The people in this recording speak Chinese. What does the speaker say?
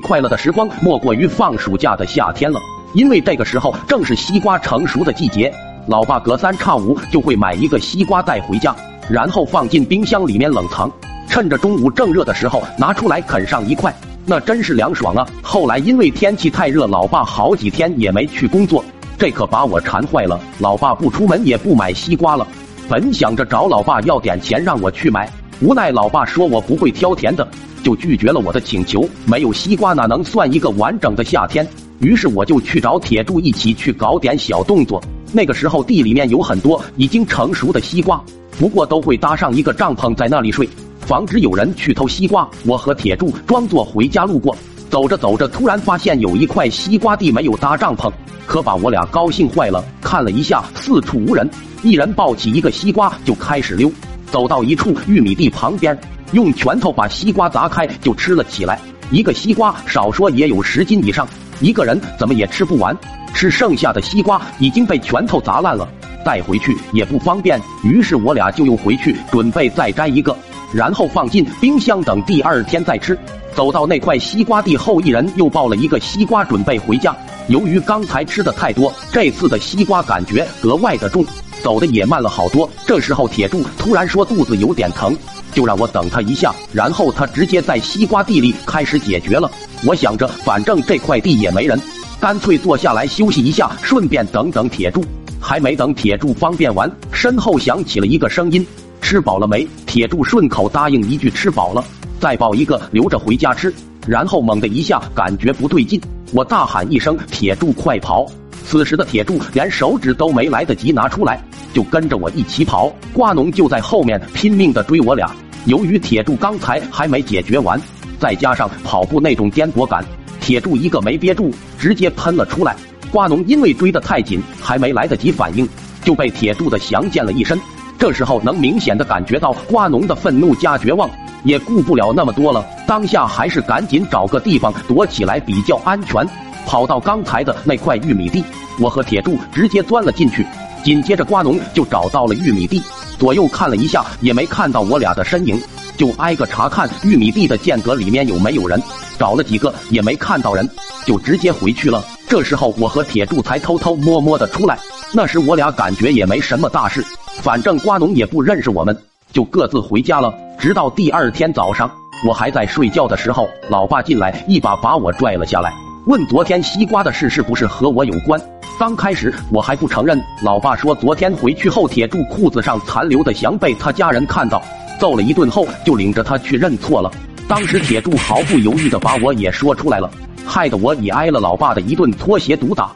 快乐的时光莫过于放暑假的夏天了，因为这个时候正是西瓜成熟的季节。老爸隔三差五就会买一个西瓜带回家，然后放进冰箱里面冷藏，趁着中午正热的时候拿出来啃上一块，那真是凉爽啊！后来因为天气太热，老爸好几天也没去工作，这可把我馋坏了。老爸不出门也不买西瓜了，本想着找老爸要点钱让我去买，无奈老爸说我不会挑甜的。就拒绝了我的请求。没有西瓜哪能算一个完整的夏天？于是我就去找铁柱一起去搞点小动作。那个时候地里面有很多已经成熟的西瓜，不过都会搭上一个帐篷在那里睡，防止有人去偷西瓜。我和铁柱装作回家路过，走着走着，突然发现有一块西瓜地没有搭帐篷，可把我俩高兴坏了。看了一下，四处无人，一人抱起一个西瓜就开始溜，走到一处玉米地旁边。用拳头把西瓜砸开就吃了起来，一个西瓜少说也有十斤以上，一个人怎么也吃不完。吃剩下的西瓜已经被拳头砸烂了，带回去也不方便，于是我俩就又回去准备再摘一个，然后放进冰箱等第二天再吃。走到那块西瓜地后，一人又抱了一个西瓜准备回家。由于刚才吃的太多，这次的西瓜感觉格外的重，走的也慢了好多。这时候铁柱突然说肚子有点疼。就让我等他一下，然后他直接在西瓜地里开始解决了。我想着，反正这块地也没人，干脆坐下来休息一下，顺便等等铁柱。还没等铁柱方便完，身后响起了一个声音：“吃饱了没？”铁柱顺口答应一句：“吃饱了。”再抱一个留着回家吃。然后猛的一下感觉不对劲，我大喊一声：“铁柱，快跑！”此时的铁柱连手指都没来得及拿出来。就跟着我一起跑，瓜农就在后面拼命的追我俩。由于铁柱刚才还没解决完，再加上跑步那种颠簸感，铁柱一个没憋住，直接喷了出来。瓜农因为追得太紧，还没来得及反应，就被铁柱的翔溅了一身。这时候能明显的感觉到瓜农的愤怒加绝望，也顾不了那么多了，当下还是赶紧找个地方躲起来比较安全。跑到刚才的那块玉米地，我和铁柱直接钻了进去。紧接着，瓜农就找到了玉米地，左右看了一下，也没看到我俩的身影，就挨个查看玉米地的间隔里面有没有人，找了几个也没看到人，就直接回去了。这时候，我和铁柱才偷偷摸摸的出来。那时我俩感觉也没什么大事，反正瓜农也不认识我们，就各自回家了。直到第二天早上，我还在睡觉的时候，老爸进来，一把把我拽了下来，问昨天西瓜的事是不是和我有关。刚开始我还不承认，老爸说昨天回去后，铁柱裤子上残留的翔被他家人看到，揍了一顿后就领着他去认错了。当时铁柱毫不犹豫的把我也说出来了，害得我也挨了老爸的一顿拖鞋毒打。